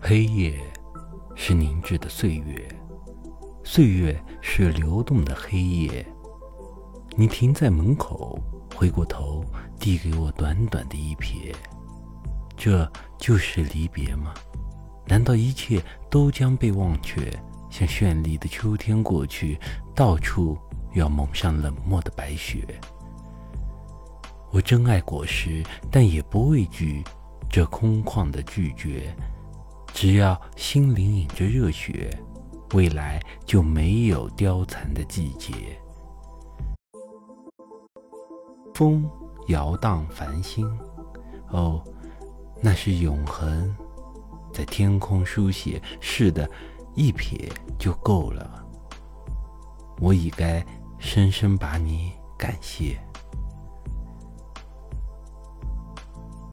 黑夜是凝滞的岁月，岁月是流动的黑夜。你停在门口，回过头，递给我短短的一瞥，这就是离别吗？难道一切都将被忘却，像绚丽的秋天过去，到处要蒙上冷漠的白雪？我珍爱果实，但也不畏惧这空旷的拒绝。只要心灵隐着热血，未来就没有凋残的季节。风摇荡繁星，哦，那是永恒，在天空书写。是的，一瞥就够了。我已该深深把你感谢。